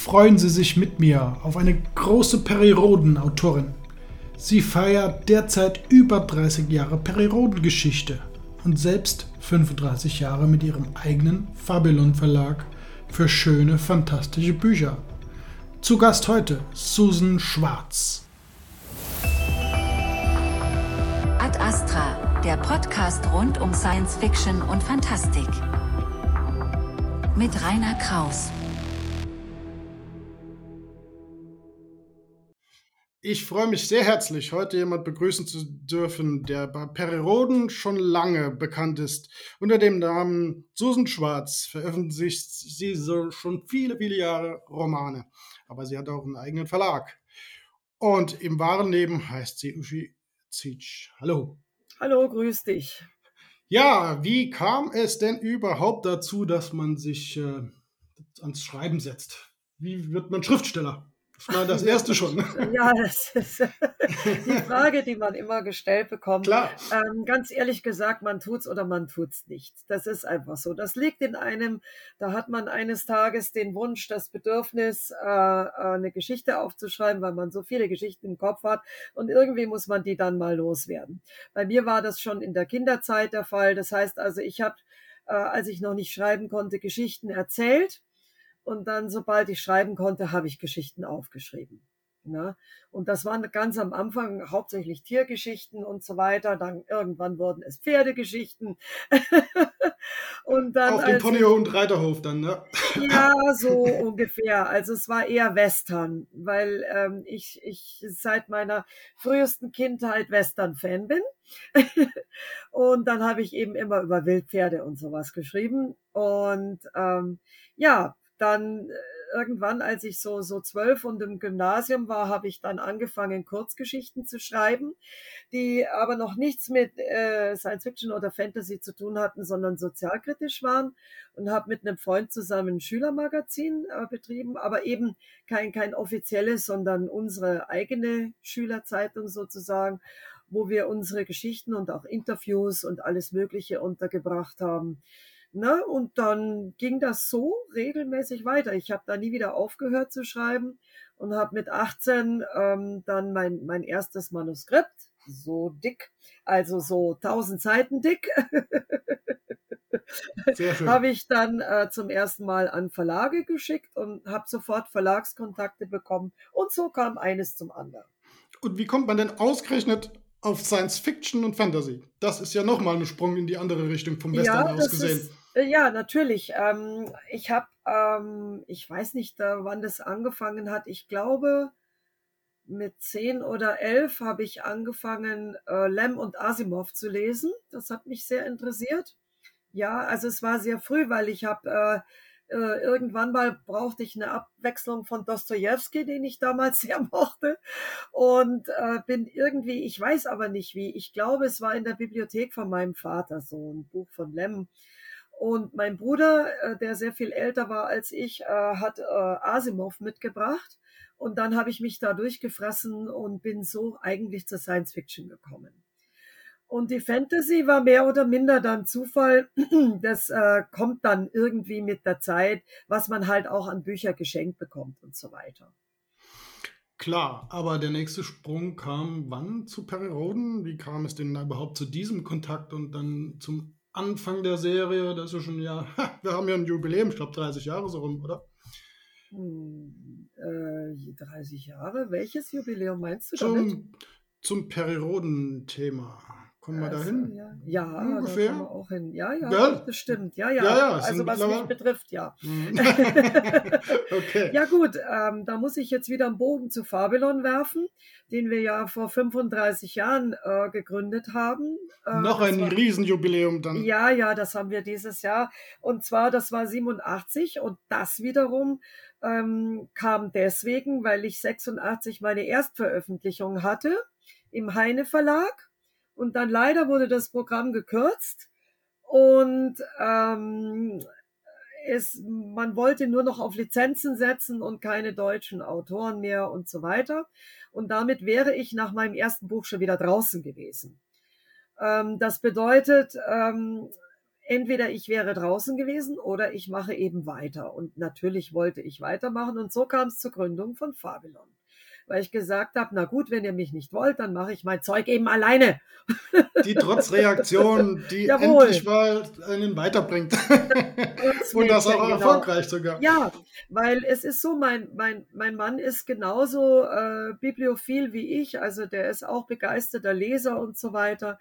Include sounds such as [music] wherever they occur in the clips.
freuen Sie sich mit mir auf eine große Periodenautorin. Sie feiert derzeit über 30 Jahre Periodengeschichte und selbst 35 Jahre mit ihrem eigenen Fabelon Verlag für schöne, fantastische Bücher. Zu Gast heute Susan Schwarz. Ad Astra, der Podcast rund um Science Fiction und Fantastik. Mit Rainer Kraus. Ich freue mich sehr herzlich, heute jemand begrüßen zu dürfen, der bei Periroden schon lange bekannt ist. Unter dem Namen Susan Schwarz veröffentlicht sie so schon viele, viele Jahre Romane. Aber sie hat auch einen eigenen Verlag. Und im wahren Leben heißt sie Uschi Zitsch. Hallo. Hallo, grüß dich. Ja, wie kam es denn überhaupt dazu, dass man sich äh, ans Schreiben setzt? Wie wird man Schriftsteller? Das war das erste schon. [laughs] Ja, das ist [laughs] die Frage, die man immer gestellt bekommt. Klar. Ähm, ganz ehrlich gesagt, man tut's oder man tut's nicht. Das ist einfach so. Das liegt in einem, da hat man eines Tages den Wunsch, das Bedürfnis, äh, äh, eine Geschichte aufzuschreiben, weil man so viele Geschichten im Kopf hat und irgendwie muss man die dann mal loswerden. Bei mir war das schon in der Kinderzeit der Fall. Das heißt also, ich habe, äh, als ich noch nicht schreiben konnte, Geschichten erzählt und dann, sobald ich schreiben konnte, habe ich Geschichten aufgeschrieben. Ne? Und das waren ganz am Anfang hauptsächlich Tiergeschichten und so weiter. Dann irgendwann wurden es Pferdegeschichten. [laughs] und dann Auf dem Ponyhof und Reiterhof dann, ne? ja, so [laughs] ungefähr. Also es war eher Western, weil ähm, ich, ich seit meiner frühesten Kindheit Western-Fan bin. [laughs] und dann habe ich eben immer über Wildpferde und sowas geschrieben. Und ähm, ja, dann äh, irgendwann, als ich so, so zwölf und im Gymnasium war, habe ich dann angefangen, Kurzgeschichten zu schreiben, die aber noch nichts mit äh, Science Fiction oder Fantasy zu tun hatten, sondern sozialkritisch waren und habe mit einem Freund zusammen ein Schülermagazin äh, betrieben, aber eben kein, kein offizielles, sondern unsere eigene Schülerzeitung sozusagen, wo wir unsere Geschichten und auch Interviews und alles Mögliche untergebracht haben. Ne? Und dann ging das so regelmäßig weiter. Ich habe da nie wieder aufgehört zu schreiben und habe mit 18 ähm, dann mein, mein erstes Manuskript, so dick, also so 1000 Seiten dick, [laughs] habe ich dann äh, zum ersten Mal an Verlage geschickt und habe sofort Verlagskontakte bekommen. Und so kam eines zum anderen. Und wie kommt man denn ausgerechnet auf Science Fiction und Fantasy? Das ist ja nochmal ein Sprung in die andere Richtung vom Western ja, aus gesehen. Ist, ja, natürlich. Ähm, ich habe, ähm, ich weiß nicht, wann das angefangen hat. Ich glaube, mit zehn oder elf habe ich angefangen, äh, Lem und Asimov zu lesen. Das hat mich sehr interessiert. Ja, also es war sehr früh, weil ich habe äh, äh, irgendwann mal brauchte ich eine Abwechslung von Dostoevsky, den ich damals [laughs] sehr mochte, und äh, bin irgendwie, ich weiß aber nicht wie. Ich glaube, es war in der Bibliothek von meinem Vater so ein Buch von Lem und mein Bruder, äh, der sehr viel älter war als ich, äh, hat äh, Asimov mitgebracht. Und dann habe ich mich da durchgefressen und bin so eigentlich zur Science Fiction gekommen. Und die Fantasy war mehr oder minder dann Zufall. [clears throat] Das kommt dann irgendwie mit der Zeit, was man halt auch an Bücher geschenkt bekommt und so weiter. Klar, aber der nächste Sprung kam wann zu Perry Roden? Wie kam es denn überhaupt zu diesem Kontakt und dann zum Anfang der Serie, das ist schon ja, [laughs] wir haben ja ein Jubiläum, ich glaube 30 Jahre so rum, oder? Hm, äh, 30 Jahre? Welches Jubiläum meinst du zum, damit? Zum Periroden-Thema. Kommen wir da hin? Ja, ja ungefähr. Da wir auch hin. Ja, ja, ja, das stimmt. Ja, ja. ja, ja also was mich betrifft, ja. Mhm. [laughs] okay. Ja gut, ähm, da muss ich jetzt wieder einen Bogen zu Fabelon werfen, den wir ja vor 35 Jahren äh, gegründet haben. Äh, Noch ein war, Riesenjubiläum dann. Ja, ja, das haben wir dieses Jahr. Und zwar, das war 87 und das wiederum ähm, kam deswegen, weil ich 86 meine Erstveröffentlichung hatte im Heine Verlag und dann leider wurde das Programm gekürzt und ähm, es, man wollte nur noch auf Lizenzen setzen und keine deutschen Autoren mehr und so weiter. Und damit wäre ich nach meinem ersten Buch schon wieder draußen gewesen. Ähm, das bedeutet, ähm, entweder ich wäre draußen gewesen oder ich mache eben weiter. Und natürlich wollte ich weitermachen und so kam es zur Gründung von Fabelon weil ich gesagt habe, na gut, wenn ihr mich nicht wollt, dann mache ich mein Zeug eben alleine. [laughs] Die Trotzreaktion, die [laughs] Jawohl. endlich mal einen weiterbringt. [laughs] Und das auch genau. erfolgreich sogar. Ja, weil es ist so, mein, mein, mein Mann ist genauso äh, bibliophil wie ich, also der ist auch begeisterter Leser und so weiter.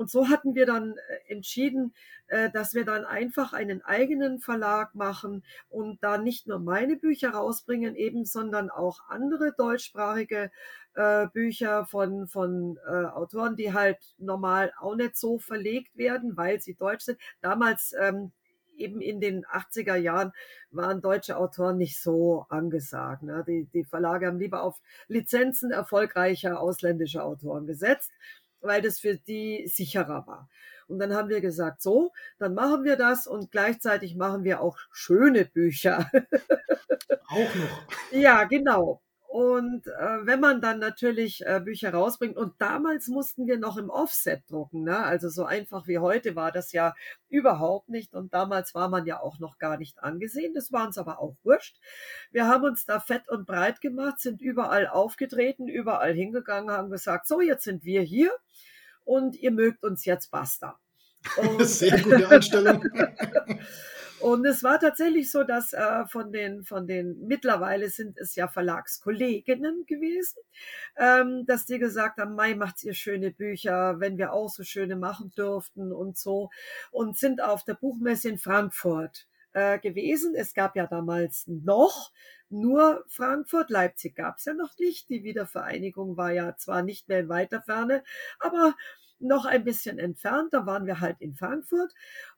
Und so hatten wir dann äh, entschieden, äh, dass wir dann einfach einen eigenen Verlag machen und da nicht nur meine Bücher rausbringen, eben, sondern auch andere deutschsprachige äh, Bücher von, von Autoren, die halt normal auch nicht so verlegt werden, weil sie deutsch sind. Damals ähm, eben in den 80er Jahren waren deutsche Autoren nicht so angesagt. Ne? Die, die Verlage haben lieber auf Lizenzen erfolgreicher ausländischer Autoren gesetzt weil das für die sicherer war. Und dann haben wir gesagt, so, dann machen wir das und gleichzeitig machen wir auch schöne Bücher. Auch noch. Ja, genau. Und äh, wenn man dann natürlich äh, Bücher rausbringt, und damals mussten wir noch im Offset drucken, ne? also so einfach wie heute war das ja überhaupt nicht. Und damals war man ja auch noch gar nicht angesehen. Das war uns aber auch wurscht. Wir haben uns da fett und breit gemacht, sind überall aufgetreten, überall hingegangen, haben gesagt, so, jetzt sind wir hier und ihr mögt uns jetzt basta. [laughs] Und Sehr gute Einstellung. [laughs] Und es war tatsächlich so, dass äh, von den, von den, mittlerweile sind es ja Verlagskolleginnen gewesen, ähm, dass die gesagt haben, Mai macht ihr schöne Bücher, wenn wir auch so schöne machen dürften und so. Und sind auf der Buchmesse in Frankfurt äh, gewesen. Es gab ja damals noch nur Frankfurt, Leipzig gab es ja noch nicht. Die Wiedervereinigung war ja zwar nicht mehr in weiter Ferne, aber noch ein bisschen entfernt. Da waren wir halt in Frankfurt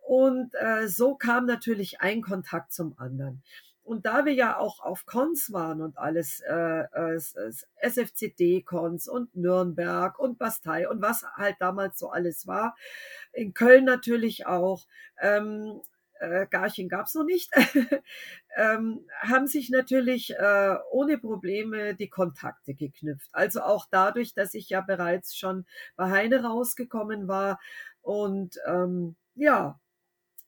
und äh, so kam natürlich ein Kontakt zum anderen. Und da wir ja auch auf Cons waren und alles, äh, äh, SFCD-Cons und Nürnberg und Bastei und was halt damals so alles war, in Köln natürlich auch, ähm, äh, Garching gab es noch nicht, [laughs] ähm, haben sich natürlich äh, ohne Probleme die Kontakte geknüpft. Also auch dadurch, dass ich ja bereits schon bei Heine rausgekommen war. Und ähm, ja,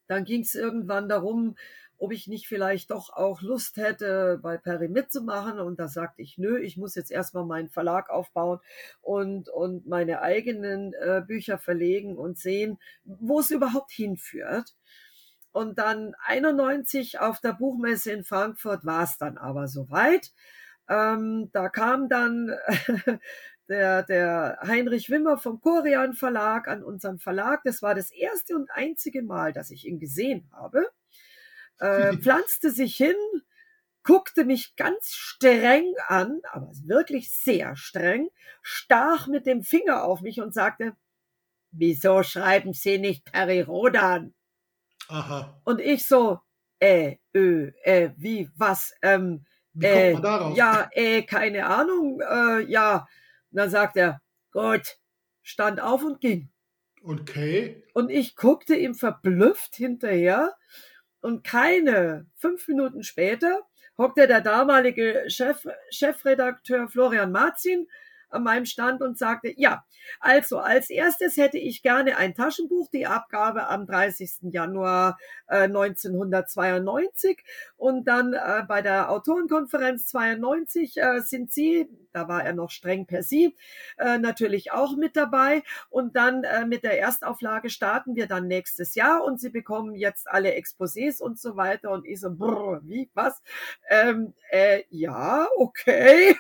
dann ging es irgendwann darum, ob ich nicht vielleicht doch auch Lust hätte, bei Perry mitzumachen. Und da sagte ich, nö, ich muss jetzt erstmal meinen Verlag aufbauen und, und meine eigenen äh, Bücher verlegen und sehen, wo es überhaupt hinführt. Und dann 91 auf der Buchmesse in Frankfurt war es dann aber soweit. Ähm, da kam dann [laughs] der, der Heinrich Wimmer vom Korean Verlag an unseren Verlag. Das war das erste und einzige Mal, dass ich ihn gesehen habe. Äh, [laughs] pflanzte sich hin, guckte mich ganz streng an, aber wirklich sehr streng, stach mit dem Finger auf mich und sagte, wieso schreiben Sie nicht Perirodan? Aha. Und ich so, äh, ö, äh, wie, was, ähm, wie kommt äh? Ja, äh, keine Ahnung, äh, ja. Und dann sagt er, gut, stand auf und ging. Okay. Und ich guckte ihm verblüfft hinterher und keine fünf Minuten später hockte der damalige Chef, Chefredakteur Florian Marzin an meinem Stand und sagte, ja, also als erstes hätte ich gerne ein Taschenbuch, die Abgabe am 30. Januar äh, 1992 und dann äh, bei der Autorenkonferenz 92 äh, sind Sie, da war er noch streng per Sie, äh, natürlich auch mit dabei und dann äh, mit der Erstauflage starten wir dann nächstes Jahr und Sie bekommen jetzt alle Exposés und so weiter und ich so, brr, wie, was? Ähm, äh, ja, okay.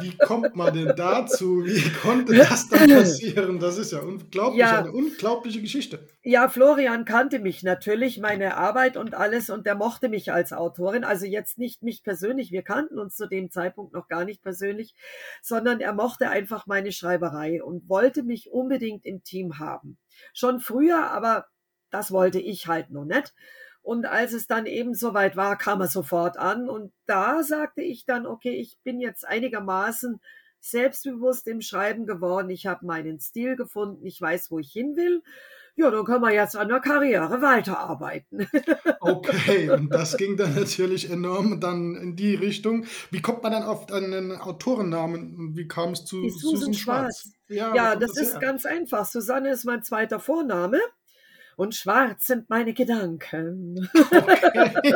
Wie kommt man denn dazu? Wie [laughs] konnte das dann passieren? Das ist ja unglaublich, ja. eine unglaubliche Geschichte. Ja, Florian kannte mich natürlich, meine Arbeit und alles, und der mochte mich als Autorin. Also jetzt nicht mich persönlich, wir kannten uns zu dem Zeitpunkt noch gar nicht persönlich, sondern er mochte einfach meine Schreiberei und wollte mich unbedingt im Team haben. Schon früher, aber das wollte ich halt noch nicht. Und als es dann eben soweit war, kam er sofort an. Und da sagte ich dann, okay, ich bin jetzt einigermaßen selbstbewusst im Schreiben geworden. Ich habe meinen Stil gefunden. Ich weiß, wo ich hin will. Ja, dann können wir jetzt an der Karriere weiterarbeiten. [laughs] Okay, und das ging dann natürlich enorm dann in die Richtung. Wie kommt man dann auf einen Autorennamen? Wie kam es zu Susan, Susan Schwarz? Schwarz? Ja, ja das, das ist her? ganz einfach. Susanne ist mein zweiter Vorname. Und schwarz sind meine Gedanken. Okay.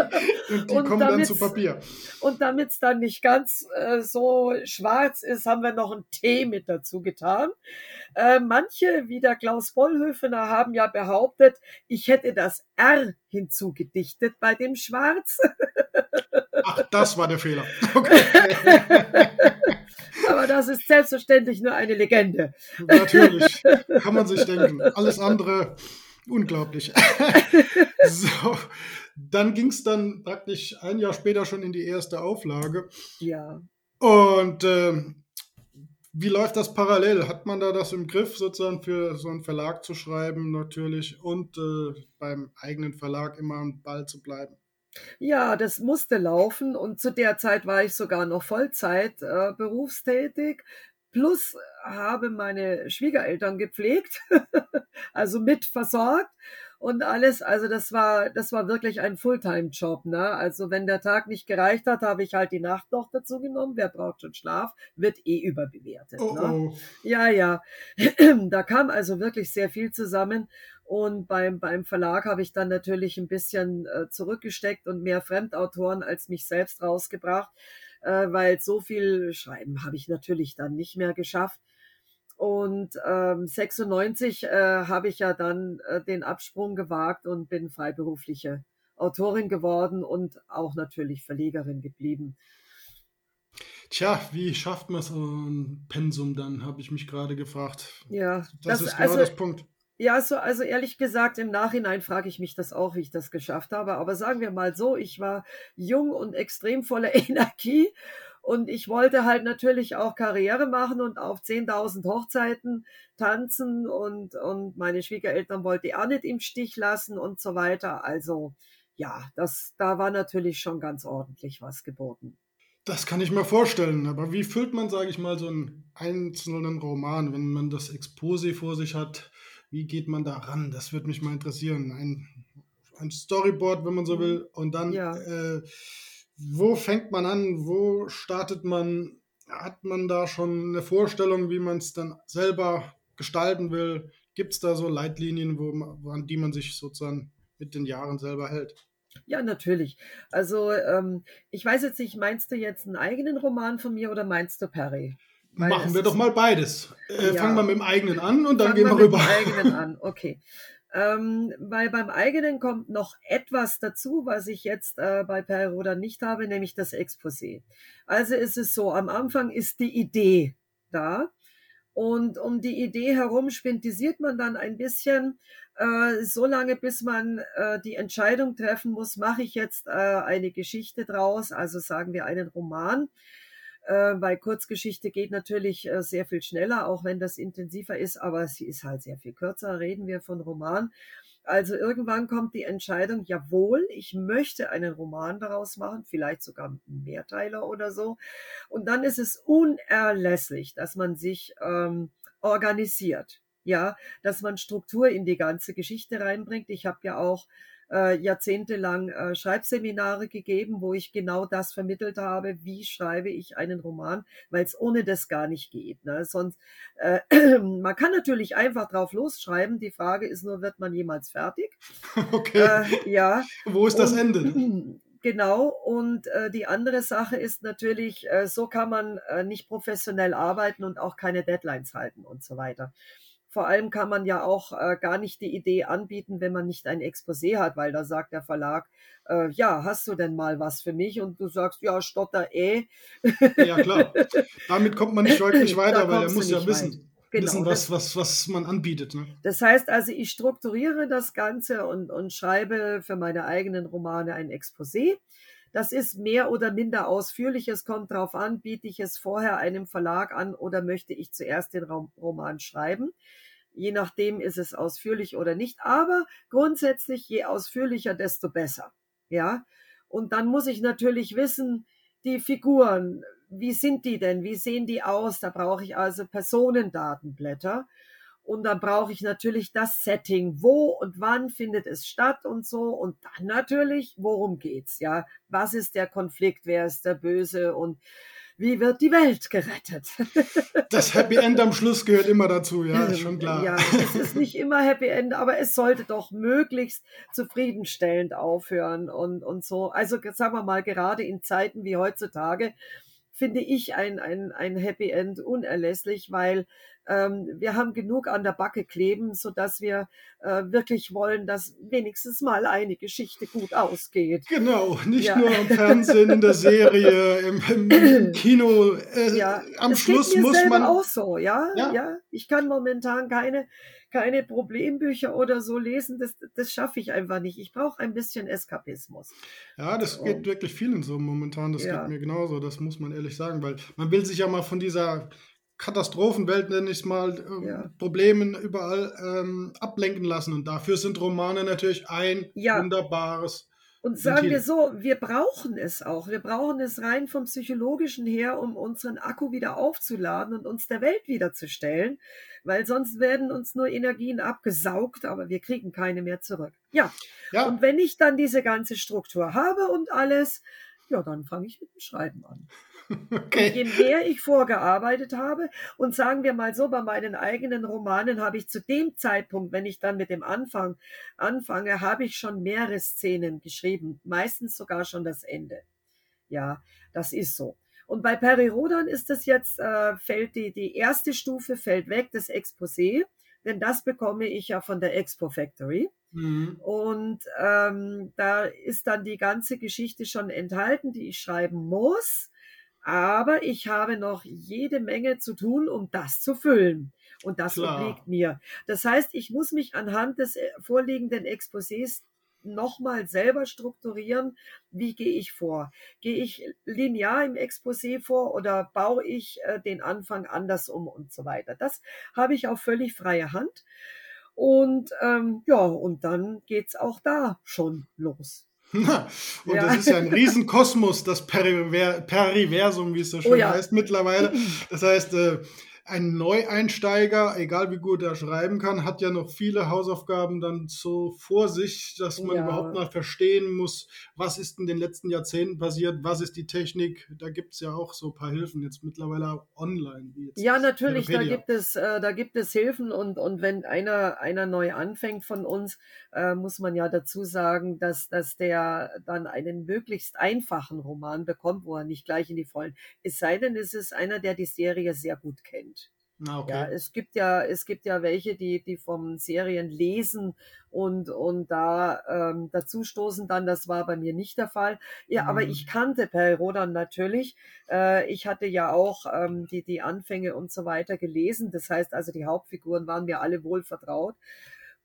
Und [laughs] die Und kommen dann zu Papier. Und damit es dann nicht ganz äh, so schwarz ist, haben wir noch einen Tee mit dazu getan. Äh, manche, wie der Klaus Bollhöfener, haben ja behauptet, ich hätte das R hinzugedichtet bei dem Schwarz. Ach, das war der Fehler. [laughs] Okay. Aber das ist selbstverständlich nur eine Legende. Natürlich. Kann man sich denken. Alles andere unglaublich. [laughs] so. Dann ging es dann praktisch ein Jahr später schon in die erste Auflage. Ja. Und ähm, wie läuft das parallel? Hat man da das im Griff, sozusagen für so einen Verlag zu schreiben, natürlich, und äh, beim eigenen Verlag immer am Ball zu bleiben? Ja, das musste laufen und zu der Zeit war ich sogar noch Vollzeit äh, berufstätig. Plus habe meine Schwiegereltern gepflegt, [laughs] also mit versorgt und alles. Also das war, das war wirklich ein Fulltime-Job. Ne? Also wenn der Tag nicht gereicht hat, habe ich halt die Nacht noch dazu genommen. Wer braucht schon Schlaf? Wird eh überbewertet. Oh, ne? oh. Ja, ja. [clears throat] Da kam also wirklich sehr viel zusammen. Und beim, beim Verlag habe ich dann natürlich ein bisschen äh, zurückgesteckt und mehr Fremdautoren als mich selbst rausgebracht, äh, weil so viel Schreiben habe ich natürlich dann nicht mehr geschafft. Und ähm, 96 äh, habe ich ja dann äh, den Absprung gewagt und bin freiberufliche Autorin geworden und auch natürlich Verlegerin geblieben. Tja, wie schafft man so ein Pensum dann, habe ich mich gerade gefragt. Ja, Das, das- ist genau also- das Punkt. Ja, so, also ehrlich gesagt, im Nachhinein frage ich mich das auch, wie ich das geschafft habe. Aber sagen wir mal so, ich war jung und extrem voller [laughs] Energie und ich wollte halt natürlich auch Karriere machen und auf 10.000 Hochzeiten tanzen und, und meine Schwiegereltern wollte ich auch nicht im Stich lassen und so weiter. Also ja, das, da war natürlich schon ganz ordentlich was geboten. Das kann ich mir vorstellen, aber wie füllt man, sage ich mal, so einen einzelnen Roman, wenn man das Exposé vor sich hat? Wie geht man da ran? Das würde mich mal interessieren. Ein, ein Storyboard, wenn man so will. Und dann, Ja. äh, wo fängt man an? Wo startet man? Hat man da schon eine Vorstellung, wie man es dann selber gestalten will? Gibt es da so Leitlinien, wo man, an die man sich sozusagen mit den Jahren selber hält? Ja, natürlich. Also ähm, ich weiß jetzt nicht, meinst du jetzt einen eigenen Roman von mir oder meinst du Perry? Weil Machen wir doch mal beides. Äh, Ja. Fangen wir mit dem eigenen an und dann Fangen gehen wir mit rüber. dem eigenen an, [laughs] okay. Ähm, weil beim eigenen kommt noch etwas dazu, was ich jetzt äh, bei Perroda nicht habe, nämlich das Exposé. Also ist es so, am Anfang ist die Idee da und um die Idee herum spintisiert man dann ein bisschen, äh, so lange bis man äh, die Entscheidung treffen muss, mache ich jetzt äh, eine Geschichte draus, also sagen wir einen Roman, äh, weil Kurzgeschichte geht natürlich äh, sehr viel schneller, auch wenn das intensiver ist, aber sie ist halt sehr viel kürzer. Reden wir von Roman. Also irgendwann kommt die Entscheidung, jawohl, ich möchte einen Roman daraus machen, vielleicht sogar Mehrteiler oder so. Und dann ist es unerlässlich, dass man sich ähm, organisiert. Ja, dass man Struktur in die ganze Geschichte reinbringt. Ich habe ja auch äh, jahrzehntelang äh, Schreibseminare gegeben, wo ich genau das vermittelt habe, wie schreibe ich einen Roman, weil es ohne das gar nicht geht. Ne? Sonst, äh, [clears throat] man kann natürlich einfach drauf losschreiben. Die Frage ist nur, wird man jemals fertig? [laughs] Okay. Äh, ja. [laughs] Wo ist das Und- Ende? [clears throat] Genau, und äh, die andere Sache ist natürlich, äh, so kann man äh, nicht professionell arbeiten und auch keine Deadlines halten und so weiter. Vor allem kann man ja auch äh, gar nicht die Idee anbieten, wenn man nicht ein Exposé hat, weil da sagt der Verlag, äh, ja, hast du denn mal was für mich? Und du sagst, ja, stotter eh. Ja, klar. Damit kommt man nicht wirklich [laughs] weiter, weil er muss ja wissen, Genau, wissen was, was, was man anbietet. Ne? Das heißt also, ich strukturiere das Ganze und, und schreibe für meine eigenen Romane ein Exposé. Das ist mehr oder minder ausführlich. Es kommt darauf an, biete ich es vorher einem Verlag an oder möchte ich zuerst den Rom- Roman schreiben. Je nachdem ist es ausführlich oder nicht. Aber grundsätzlich, je ausführlicher, desto besser. Ja. Und dann muss ich natürlich wissen, die Figuren, wie sind die denn? Wie sehen die aus? Da brauche ich also Personendatenblätter. Und dann brauche ich natürlich das Setting. Wo und wann findet es statt und so. Und dann natürlich, worum geht's? Ja, was ist der Konflikt? Wer ist der Böse? Und wie wird die Welt gerettet? [laughs] Das Happy End am Schluss gehört immer dazu, ja, ist schon klar. Ja, es ist nicht immer Happy End, aber es sollte doch möglichst zufriedenstellend aufhören und, und so. Also sagen wir mal, gerade in Zeiten wie heutzutage finde ich ein, ein, ein Happy End unerlässlich, weil wir haben genug an der Backe kleben, so dass wir äh, wirklich wollen, dass wenigstens mal eine Geschichte gut ausgeht. Genau, nicht ja. nur im Fernsehen, in der Serie, im, im, im [clears throat] Kino. Äh, ja. Am das Schluss geht mir muss man auch so, ja? ja, ja. Ich kann momentan keine keine Problembücher oder so lesen, das, das schaffe ich einfach nicht. Ich brauche ein bisschen Eskapismus. Ja, das geht wirklich vielen so momentan. Das geht mir genauso, das muss man ehrlich sagen, weil man will sich ja mal von dieser Katastrophenwelt, nenne ich es mal, äh, ja. Problemen überall ähm, ablenken lassen. Und dafür sind Romane natürlich ein ja. wunderbares. Und sagen wir so, wir brauchen es auch. Wir brauchen es rein vom psychologischen her, um unseren Akku wieder aufzuladen und uns der Welt wiederzustellen, weil sonst werden uns nur Energien abgesaugt, aber wir kriegen keine mehr zurück. Ja. ja. Und wenn ich dann diese ganze Struktur habe und alles, ja, dann fange ich mit dem Schreiben an. [laughs] Okay. je mehr ich vorgearbeitet habe, und sagen wir mal so, bei meinen eigenen Romanen habe ich zu dem Zeitpunkt, wenn ich dann mit dem Anfang anfange, habe ich schon mehrere Szenen geschrieben, meistens sogar schon das Ende. Ja, das ist so. Und bei Peri Rodan ist das jetzt, äh, fällt die, die erste Stufe fällt weg, das Exposé, denn das bekomme ich ja von der Expo Factory. Mhm. Und ähm, da ist dann die ganze Geschichte schon enthalten, die ich schreiben muss. Aber ich habe noch jede Menge zu tun, um das zu füllen. Und das Klar. obliegt mir. Das heißt, ich muss mich anhand des äh, vorliegenden Exposés nochmal selber strukturieren, wie gehe ich vor? Gehe ich linear im Exposé vor oder baue ich äh, den Anfang anders um und so weiter? Das habe ich auf völlig freie Hand. Und ähm, ja, und dann geht's auch da schon los. [laughs] und ja. das ist ja ein Riesenkosmos, das Periver Periversum, wie es so oh schön oh ja. heißt mittlerweile. Das heißt, äh, ein Neueinsteiger, egal wie gut er schreiben kann, hat ja noch viele Hausaufgaben dann so vor sich, dass man ja. überhaupt mal verstehen muss, was ist in den letzten Jahrzehnten passiert, was ist die Technik. Da gibt es ja auch so ein paar Hilfen jetzt mittlerweile online. ja, natürlich, da gibt, es, äh, da gibt es Hilfen und, und wenn einer, einer neu anfängt von uns, äh, muss man ja dazu sagen, dass, dass der dann einen möglichst einfachen Roman bekommt, wo er nicht gleich in die Vollen. Es sei denn, es ist einer, der die Serie sehr gut kennt. Ah, okay. Ja, es gibt ja, es gibt ja welche, die, die vom Serien lesen und, und da ähm, dazu stoßen dann. Das war bei mir nicht der Fall. Ja, mhm. aber ich kannte Per Rodan natürlich. Äh, ich hatte ja auch ähm, die, die Anfänge und so weiter gelesen. Das heißt also, die Hauptfiguren waren mir alle wohl vertraut.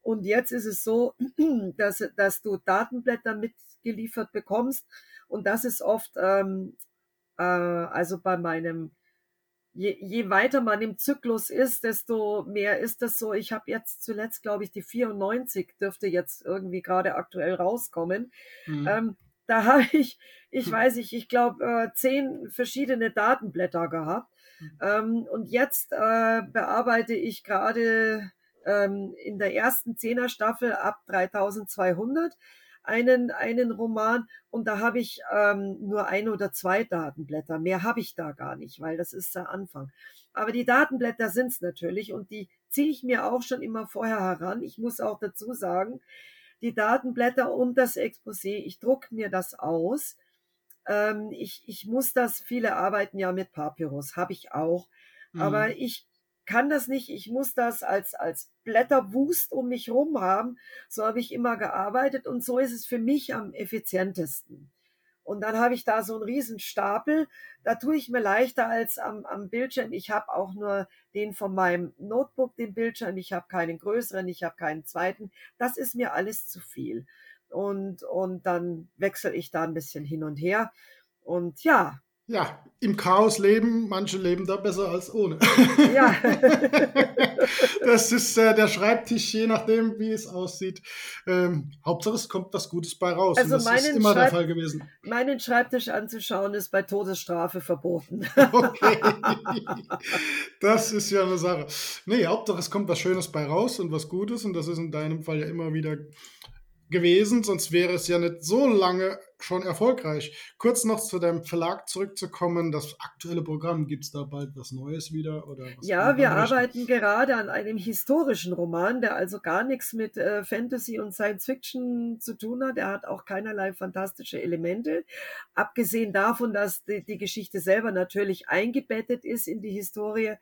Und jetzt ist es so, [clears throat] dass, dass du Datenblätter mitgeliefert bekommst. Und das ist oft, ähm, äh, also bei meinem je, je weiter man im Zyklus ist, desto mehr ist das so. Ich habe jetzt zuletzt, glaube ich, die 94 dürfte jetzt irgendwie gerade aktuell rauskommen. Mhm. Ähm, da [laughs] habe ich, ich hm. weiß nicht, ich glaube, äh, zehn verschiedene Datenblätter gehabt. Mhm. Ähm, und jetzt äh, bearbeite ich gerade ähm, in der ersten Zehner-Staffel ab 3200 einen, einen Roman und da habe ich ähm, nur ein oder zwei Datenblätter. Mehr habe ich da gar nicht, weil das ist der Anfang. Aber die Datenblätter sind es natürlich und die ziehe ich mir auch schon immer vorher heran. Ich muss auch dazu sagen, die Datenblätter und das Exposé, ich druck mir das aus. Ähm, ich, ich muss das, viele arbeiten ja mit Papyrus, habe ich auch. Mhm. Aber ich kann das nicht, ich muss das als, als Blätterwust um mich rum haben. So habe ich immer gearbeitet und so ist es für mich am effizientesten. Und dann habe ich da so einen riesen Stapel. Da tue ich mir leichter als am, am Bildschirm. Ich habe auch nur den von meinem Notebook, den Bildschirm. Ich habe keinen größeren, ich habe keinen zweiten. Das ist mir alles zu viel. Und, und dann wechsle ich da ein bisschen hin und her. Und ja, ja, im Chaos leben, manche leben da besser als ohne. Ja. [laughs] das ist äh, der Schreibtisch, je nachdem, wie es aussieht. Ähm, Hauptsache, es kommt was Gutes bei raus. Also Und das ist immer Schreib der Fall gewesen. Meinen Schreibtisch anzuschauen, ist bei Todesstrafe verboten. [laughs] okay. Das ist ja eine Sache. Nee, Hauptsache, es kommt was Schönes bei raus und was Gutes. Und das ist in deinem Fall ja immer wieder gewesen, sonst wäre es ja nicht so lange schon erfolgreich. Kurz noch zu deinem Verlag zurückzukommen, das aktuelle Programm, gibt es da bald was Neues wieder? Oder ja, wir arbeiten gerade an einem historischen Roman, der also gar nichts mit äh, Fantasy und Science Fiction zu tun hat. Er hat auch keinerlei fantastische Elemente, abgesehen davon, dass die, die Geschichte selber natürlich eingebettet ist in die Historie,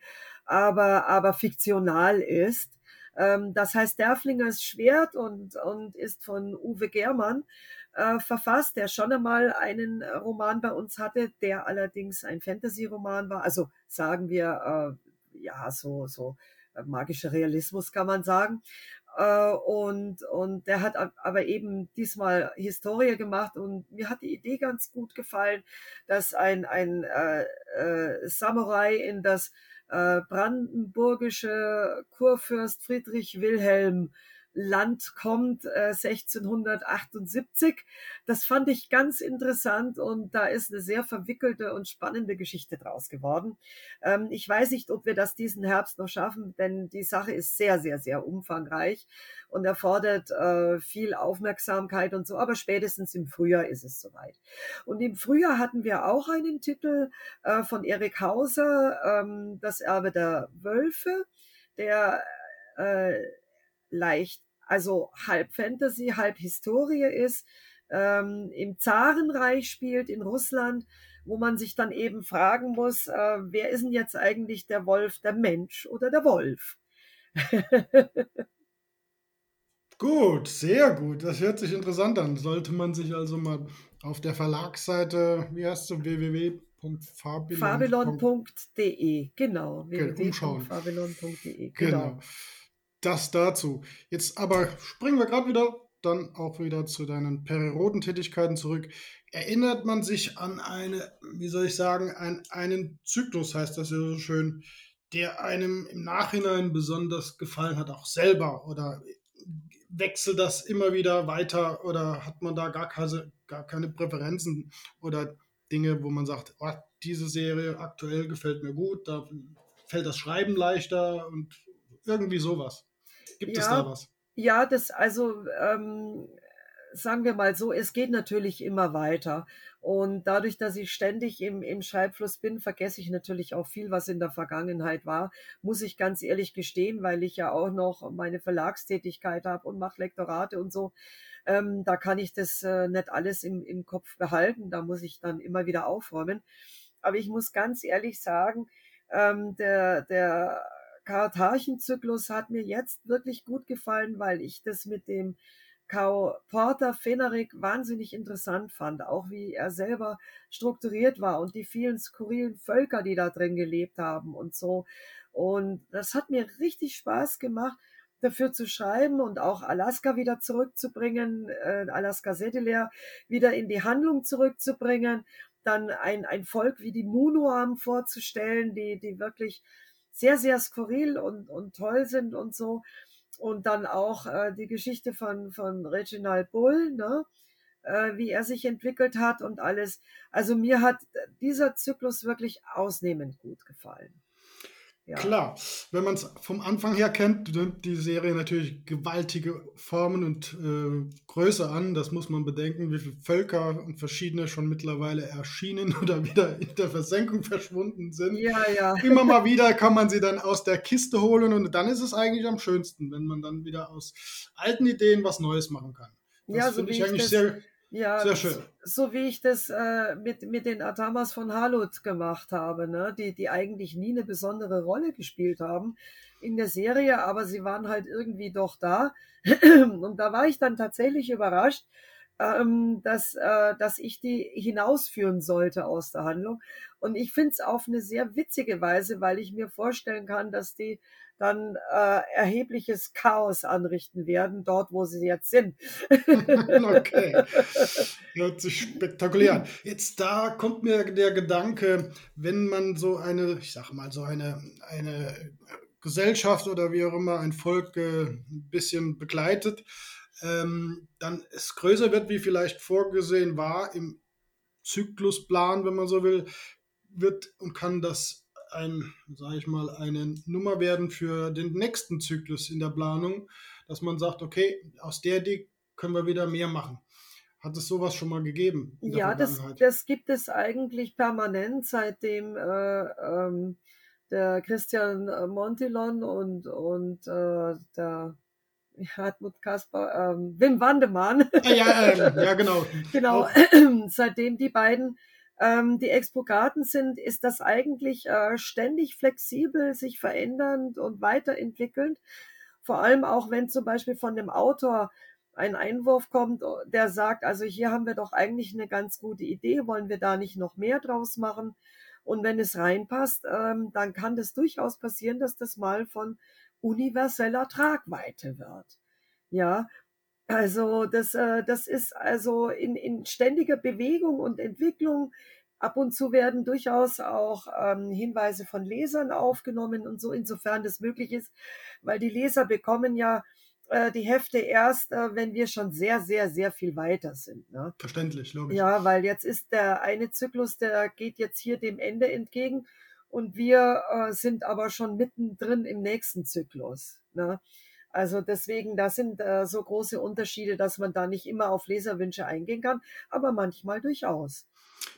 aber, aber fiktional ist. Ähm, das heißt Derflingers Schwert und, und ist von Uwe Germann äh, verfasst, der schon einmal einen Roman bei uns hatte, der allerdings ein Fantasy-Roman war. Also sagen wir, äh, ja, so, so äh, magischer Realismus kann man sagen. Äh, und, und der hat aber eben diesmal Historie gemacht und mir hat die Idee ganz gut gefallen, dass ein, ein äh, äh, Samurai in das äh, brandenburgische Kurfürst Friedrich Wilhelm Land kommt, äh, 1678. Das fand ich ganz interessant und da ist eine sehr verwickelte und spannende Geschichte draus geworden. Ähm, ich weiß nicht, ob wir das diesen Herbst noch schaffen, denn die Sache ist sehr, sehr, sehr umfangreich und erfordert äh, viel Aufmerksamkeit und so, aber spätestens im Frühjahr ist es soweit. Und im Frühjahr hatten wir auch einen Titel äh, von Erik Hauser, ähm, Das Erbe der Wölfe, der äh, leicht, also halb Fantasy, halb Historie ist, ähm, im Zarenreich spielt in Russland, wo man sich dann eben fragen muss, äh, wer ist denn jetzt eigentlich der Wolf, der Mensch oder der Wolf? [laughs] gut, sehr gut. Das hört sich interessant an. Sollte man sich also mal auf der Verlagsseite, wie heißt du, www.fabilon.de, genau. www.fabilon.de, genau. genau das dazu. Jetzt aber springen wir gerade wieder dann auch wieder zu deinen Periodentätigkeiten zurück. Erinnert man sich an eine, wie soll ich sagen, an einen Zyklus, heißt das ja so schön, der einem im Nachhinein besonders gefallen hat, auch selber? Oder wechselt das immer wieder weiter oder hat man da gar keine, gar keine Präferenzen oder Dinge, wo man sagt, oh, diese Serie aktuell gefällt mir gut, da fällt das Schreiben leichter und irgendwie sowas? Gibt ja, es da was? Ja, das also ähm, sagen wir mal so, es geht natürlich immer weiter. Und dadurch, dass ich ständig im, im Schreibfluss bin, vergesse ich natürlich auch viel, was in der Vergangenheit war. Muss ich ganz ehrlich gestehen, weil ich ja auch noch meine Verlagstätigkeit habe und mache Lektorate und so. Ähm, da kann ich das äh, nicht alles im, im Kopf behalten. Da muss ich dann immer wieder aufräumen. Aber ich muss ganz ehrlich sagen, ähm, der, der Kartachenzyklus hat mir jetzt wirklich gut gefallen, weil ich das mit dem Kau Porter Fenerick wahnsinnig interessant fand, auch wie er selber strukturiert war und die vielen skurrilen Völker, die da drin gelebt haben und so. Und das hat mir richtig Spaß gemacht, dafür zu schreiben und auch Alaska wieder zurückzubringen, äh, Alaska Settler wieder in die Handlung zurückzubringen, dann ein, ein Volk wie die Munuam vorzustellen, die, die wirklich sehr, sehr skurril und, und toll sind und so. Und dann auch äh, die Geschichte von, von Reginald Bull, ne? Äh, wie er sich entwickelt hat und alles. Also mir hat dieser Zyklus wirklich ausnehmend gut gefallen. Ja. Klar, wenn man es vom Anfang her kennt, nimmt die Serie natürlich gewaltige Formen und äh, Größe an. Das muss man bedenken, wie viele Völker und verschiedene schon mittlerweile erschienen [laughs] oder wieder in der Versenkung verschwunden sind. Ja, ja. [laughs] Immer mal wieder kann man sie dann aus der Kiste holen und dann ist es eigentlich am schönsten, wenn man dann wieder aus alten Ideen was Neues machen kann. Das ja, so finde ich eigentlich sehr ja, Sehr schön. So, wie ich das äh, mit, mit den Atamas von Halut gemacht habe, ne? die, die eigentlich nie eine besondere Rolle gespielt haben in der Serie, aber sie waren halt irgendwie doch da. [clears throat] Und da war ich dann tatsächlich überrascht, ähm, dass, äh, dass ich die hinausführen sollte aus der Handlung. Und ich finde es auf eine sehr witzige Weise, weil ich mir vorstellen kann, dass die dann äh, erhebliches Chaos anrichten werden, dort wo sie jetzt sind. [laughs] okay. [laughs] Hört sich spektakulär an. Jetzt da kommt mir der Gedanke, wenn man so eine, ich sag mal, so eine, eine Gesellschaft oder wie auch immer ein Volk äh, ein bisschen begleitet, ähm, dann es größer wird, wie vielleicht vorgesehen war im Zyklusplan, wenn man so will, wird und kann das ein, sage ich mal, eine Nummer werden für den nächsten Zyklus in der Planung, dass man sagt, okay, aus der können wir wieder mehr machen. Hat es sowas schon mal gegeben? Ja, das, das gibt es eigentlich permanent, seitdem äh, ähm, der Christian Montilon und, und äh, der [laughs] Hartmut Kasper, ähm, Wim Wandemann. Ah, ja, äh, [laughs] ja, genau. genau. [clears throat] Seitdem die beiden ähm, die Expogaten sind, ist das eigentlich äh, ständig flexibel, sich verändernd und weiterentwickelnd. Vor allem auch, wenn zum Beispiel von dem Autor ein Einwurf kommt, der sagt, also hier haben wir doch eigentlich eine ganz gute Idee, wollen wir da nicht noch mehr draus machen? Und wenn es reinpasst, ähm, dann kann das durchaus passieren, dass das mal von universeller Tragweite wird. Ja, also das, äh, das ist also in, in ständiger Bewegung und Entwicklung. Ab und zu werden durchaus auch ähm, Hinweise von Lesern aufgenommen und so, insofern das möglich ist, weil die Leser bekommen ja äh, die Hefte erst, äh, wenn wir schon sehr, sehr, sehr viel weiter sind. Ne? Verständlich, logisch. Ja, weil jetzt ist der eine Zyklus, der geht jetzt hier dem Ende entgegen und wir äh, sind aber schon mittendrin im nächsten Zyklus. Ne? Also deswegen, da sind äh, so große Unterschiede, dass man da nicht immer auf Leserwünsche eingehen kann, aber manchmal durchaus.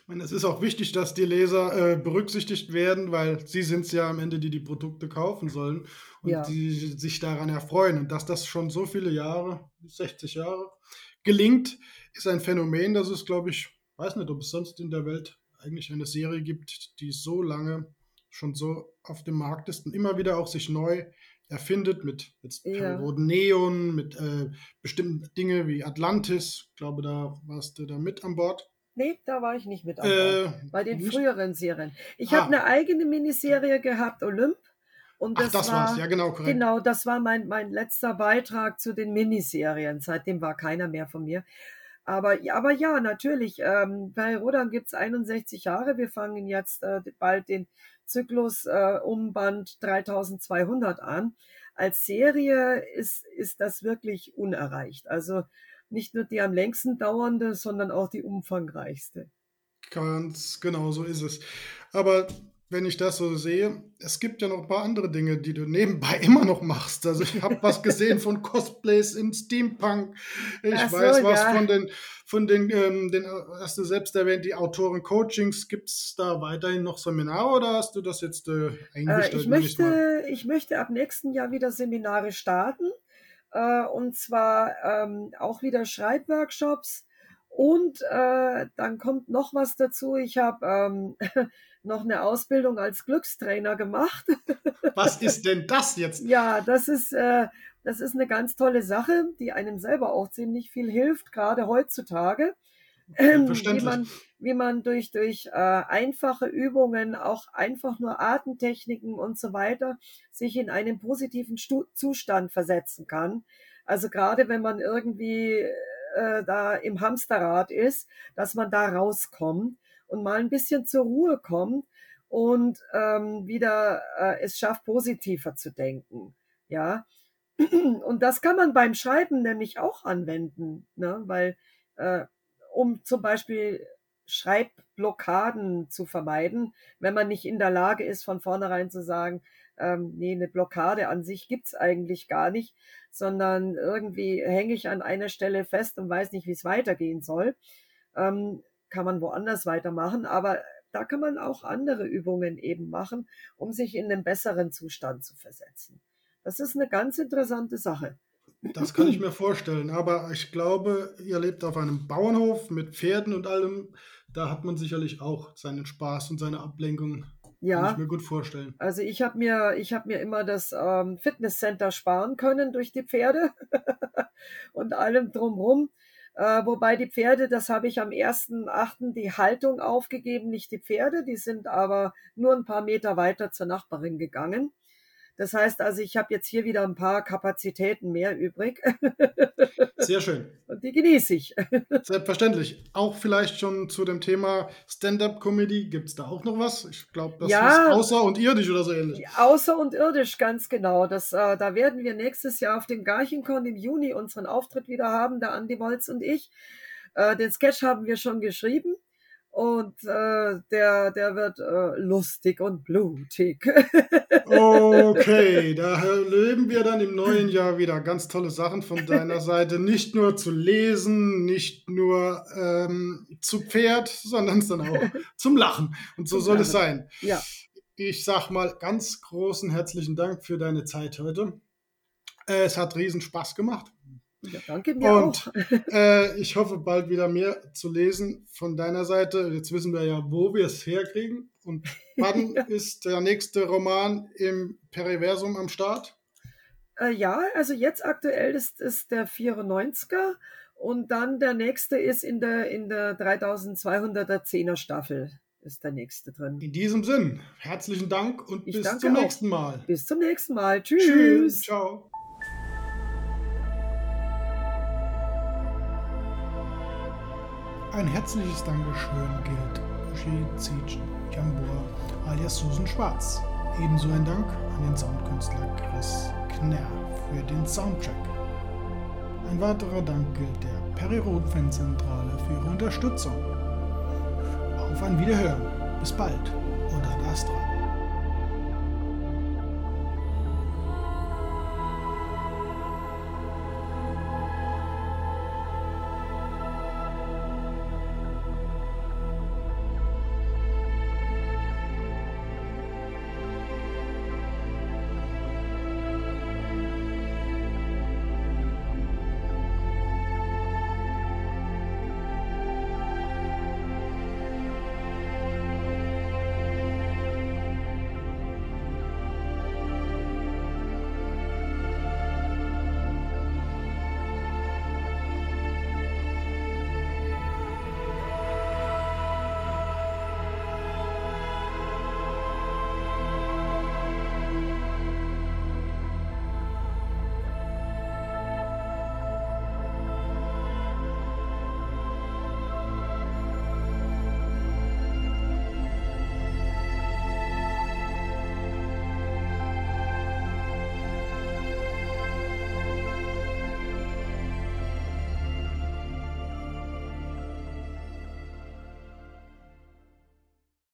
Ich meine, es ist auch wichtig, dass die Leser äh, berücksichtigt werden, weil sie sind es ja am Ende, die die Produkte kaufen sollen und ja. die sich daran erfreuen. Und dass das schon so viele Jahre, 60 Jahre, gelingt, ist ein Phänomen, das es, glaube ich, weiß nicht, ob es sonst in der Welt eigentlich eine Serie gibt, die so lange schon so auf dem Markt ist und immer wieder auch sich neu erfindet mit jetzt ja. Neon, mit äh, bestimmten Dingen wie Atlantis. Ich glaube, da warst du da mit an Bord. Nee, da war ich nicht mit an Bord. Äh, bei den nicht? früheren Serien. Ich ah. habe eine eigene Miniserie gehabt, Olymp. Und das, Ach, das war, war's, ja genau, korrekt. Genau, das war mein, mein letzter Beitrag zu den Miniserien. Seitdem war keiner mehr von mir. Aber, aber ja, natürlich, ähm, bei Rodan gibt es 61 Jahre. Wir fangen jetzt äh, bald den Zyklus äh, um Band 3200 an. Als Serie ist, ist das wirklich unerreicht. Also nicht nur die am längsten dauernde, sondern auch die umfangreichste. Ganz genau so ist es. Aber wenn ich das so sehe, es gibt ja noch ein paar andere Dinge, die du nebenbei [laughs] immer noch machst. Also ich habe was gesehen von Cosplays im Steampunk. Ich so, weiß was ja. von den, von den, ähm, den, hast du selbst erwähnt, die Autoren-Coachings. Gibt es da weiterhin noch Seminare oder hast du das jetzt äh, eingestellt? Äh, ich, möchte, ich möchte ab nächsten Jahr wieder Seminare starten. Äh, und zwar ähm, auch wieder Schreibworkshops. Und äh, dann kommt noch was dazu. Ich habe ähm, [laughs] noch eine Ausbildung als Glückstrainer gemacht. [laughs] Was ist denn das jetzt? ja, das ist, äh, das ist eine ganz tolle Sache, die einem selber auch ziemlich viel hilft, gerade heutzutage. Ähm, wie man, wie man durch, durch äh, einfache Übungen, auch einfach nur Atemtechniken und so weiter, sich in einen positiven Stu Zustand versetzen kann. Also gerade wenn man irgendwie äh, da im Hamsterrad ist, dass man da rauskommt und mal ein bisschen zur Ruhe kommt und ähm, wieder äh, es schafft, positiver zu denken. Ja. [clears throat] Und das kann man beim Schreiben nämlich auch anwenden, ne? weil äh, um zum Beispiel Schreibblockaden zu vermeiden, wenn man nicht in der Lage ist, von vornherein zu sagen, ähm, nee, eine Blockade an sich gibt's eigentlich gar nicht, sondern irgendwie hänge ich an einer Stelle fest und weiß nicht, wie es weitergehen soll. Ähm, kann man woanders weitermachen, aber da kann man auch andere Übungen eben machen, um sich in einen besseren Zustand zu versetzen. Das ist eine ganz interessante Sache. Das kann ich mir vorstellen, aber ich glaube, ihr lebt auf einem Bauernhof mit Pferden und allem. Da hat man sicherlich auch seinen Spaß und seine Ablenkung. Ja. Kann ich mir gut vorstellen. Also ich habe mir, ich habe mir immer das ähm, Fitnesscenter sparen können durch die Pferde [laughs] und allem drumherum. Äh, wobei die Pferde, das habe ich am 1.8. die Haltung aufgegeben, nicht die Pferde, die sind aber nur ein paar Meter weiter zur Nachbarin gegangen. Das heißt also, ich habe jetzt hier wieder ein paar Kapazitäten mehr übrig. [laughs] Sehr schön. Und die genieße ich. [laughs] Selbstverständlich. Auch vielleicht schon zu dem Thema Stand-up-Comedy. Gibt es da auch noch was? Ich glaube, das ja, ist außer und irdisch oder so ähnlich. Außer und irdisch, ganz genau. Das, äh, da werden wir nächstes Jahr auf dem Garchenkon im Juni unseren Auftritt wieder haben, der Andi Wolz und ich. Äh, den Sketch haben wir schon geschrieben. Und äh, der, der wird äh, lustig und blutig. okay, [laughs] da erleben wir dann im neuen Jahr wieder ganz tolle Sachen von deiner Seite. Nicht nur zu lesen, nicht nur ähm, zu Pferd, sondern dann auch [laughs] zum Lachen. Und so soll es sein. Ja. Ich sag mal ganz großen herzlichen Dank für deine Zeit heute. Äh, es hat riesen Spaß gemacht. Ja, danke mir Und auch. äh, ich hoffe bald wieder mehr zu lesen von deiner Seite. Jetzt wissen wir ja, wo wir es herkriegen. Und wann [laughs] ist der nächste Roman im Periversum am Start? Äh, ja, also jetzt aktuell ist, ist der 94er und dann der nächste ist in der, in der 3200er 10er Staffel ist der nächste drin. In diesem Sinn, herzlichen Dank und Ich bis zum auch. nächsten Mal. Bis zum nächsten Mal. Tschüss. Tschüss. Ciao. Ein herzliches Dankeschön gilt Shi Jambur alias Susan Schwarz. Ebenso ein Dank an den Soundkünstler Chris Knerr für den Soundtrack. Ein weiterer Dank gilt der Periroden Fanzentrale für ihre Unterstützung. Auf ein Wiederhören. Bis bald. Und ad Astra.